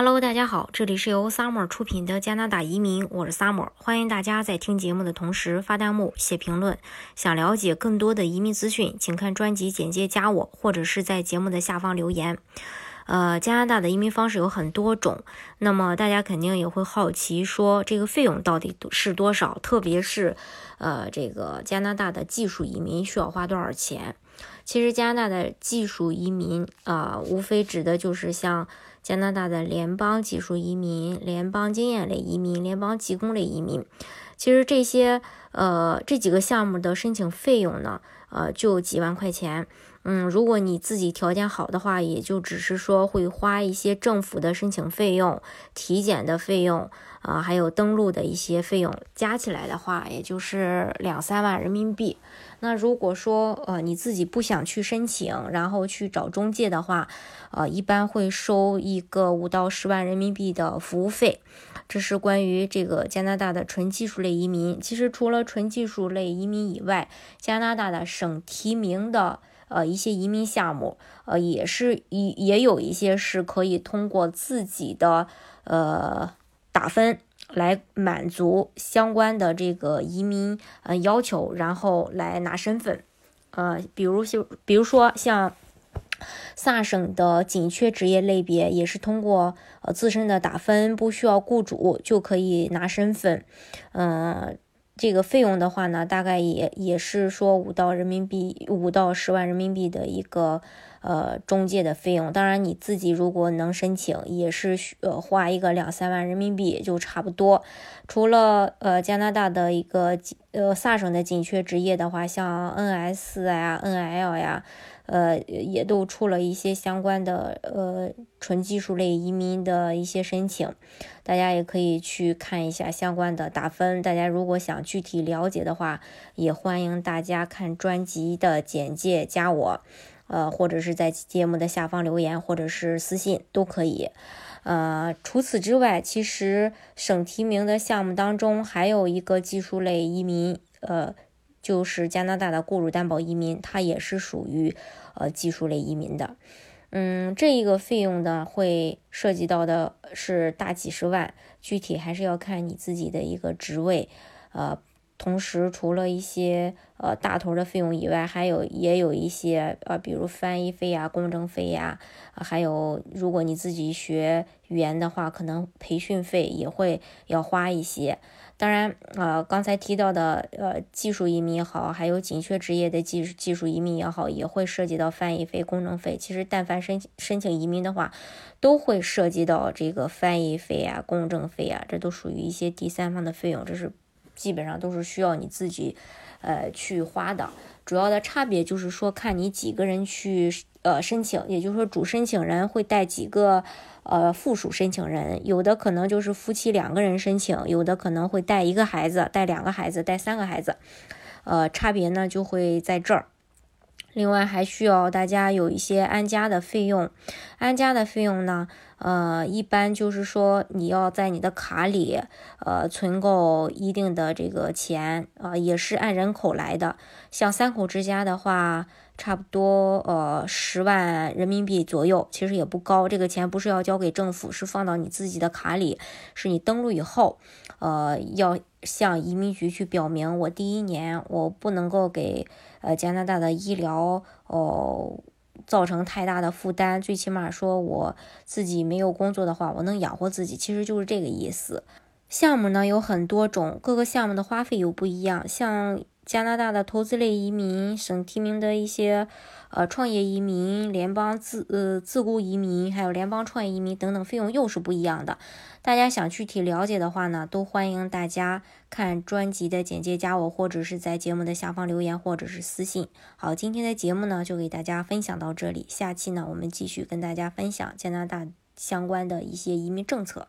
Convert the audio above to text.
Hello，大家好，这里是由 Summer 出品的加拿大移民，我是 Summer，欢迎大家在听节目的同时发弹幕、写评论。想了解更多的移民资讯，请看专辑简介加我，或者是在节目的下方留言。呃，加拿大的移民方式有很多种，那么大家肯定也会好奇，说这个费用到底是多少？特别是，呃，这个加拿大的技术移民需要花多少钱？其实加拿大的技术移民啊，无非指的就是像加拿大的联邦技术移民、联邦经验类移民、联邦技工类移民。其实这些呃这几个项目的申请费用呢，呃就几万块钱。嗯，如果你自己条件好的话，也就只是说会花一些政府的申请费用、体检的费用啊，还有登录的一些费用，加起来的话，也就是两三万人民币。那如果说呃你自己不想去申请，然后去找中介的话，呃一般会收一个五到十万人民币的服务费。这是关于这个加拿大的纯技术类移民。其实除了纯技术类移民以外，加拿大的省提名的。呃，一些移民项目，呃，也是也也有一些是可以通过自己的呃打分来满足相关的这个移民呃要求，然后来拿身份。呃，比如就比如说像萨省的紧缺职业类别，也是通过呃自身的打分，不需要雇主就可以拿身份。嗯。这个费用的话呢，大概也也是说五到人民币五到十万人民币的一个呃中介的费用。当然你自己如果能申请，也是需呃花一个两三万人民币就差不多。除了呃加拿大的一个呃萨省的紧缺职业的话，像 NS 呀、NL 呀。呃，也都出了一些相关的呃纯技术类移民的一些申请，大家也可以去看一下相关的打分。大家如果想具体了解的话，也欢迎大家看专辑的简介加我，呃，或者是在节目的下方留言，或者是私信都可以。呃，除此之外，其实省提名的项目当中还有一个技术类移民，呃。就是加拿大的雇主担保移民，它也是属于呃技术类移民的。嗯，这一个费用呢，会涉及到的是大几十万，具体还是要看你自己的一个职位。呃，同时除了一些呃大头的费用以外，还有也有一些呃，比如翻译费呀、公证费呀，还有如果你自己学语言的话，可能培训费也会要花一些。当然，呃，刚才提到的，呃，技术移民也好，还有紧缺职业的技技术移民也好，也会涉及到翻译费、公证费。其实，但凡申请申请移民的话，都会涉及到这个翻译费啊、公证费啊，这都属于一些第三方的费用，这是基本上都是需要你自己，呃，去花的。主要的差别就是说，看你几个人去。呃，申请，也就是说，主申请人会带几个呃附属申请人，有的可能就是夫妻两个人申请，有的可能会带一个孩子，带两个孩子，带三个孩子，呃，差别呢就会在这儿。另外还需要大家有一些安家的费用，安家的费用呢，呃，一般就是说你要在你的卡里呃存够一定的这个钱，啊，也是按人口来的，像三口之家的话。差不多呃十万人民币左右，其实也不高。这个钱不是要交给政府，是放到你自己的卡里，是你登录以后，呃，要向移民局去表明，我第一年我不能够给呃加拿大的医疗哦造成太大的负担，最起码说我自己没有工作的话，我能养活自己，其实就是这个意思。项目呢有很多种，各个项目的花费又不一样，像。加拿大的投资类移民、省提名的一些呃创业移民、联邦自呃自雇移民，还有联邦创业移民等等，费用又是不一样的。大家想具体了解的话呢，都欢迎大家看专辑的简介，加我或者是在节目的下方留言或者是私信。好，今天的节目呢就给大家分享到这里，下期呢我们继续跟大家分享加拿大相关的一些移民政策。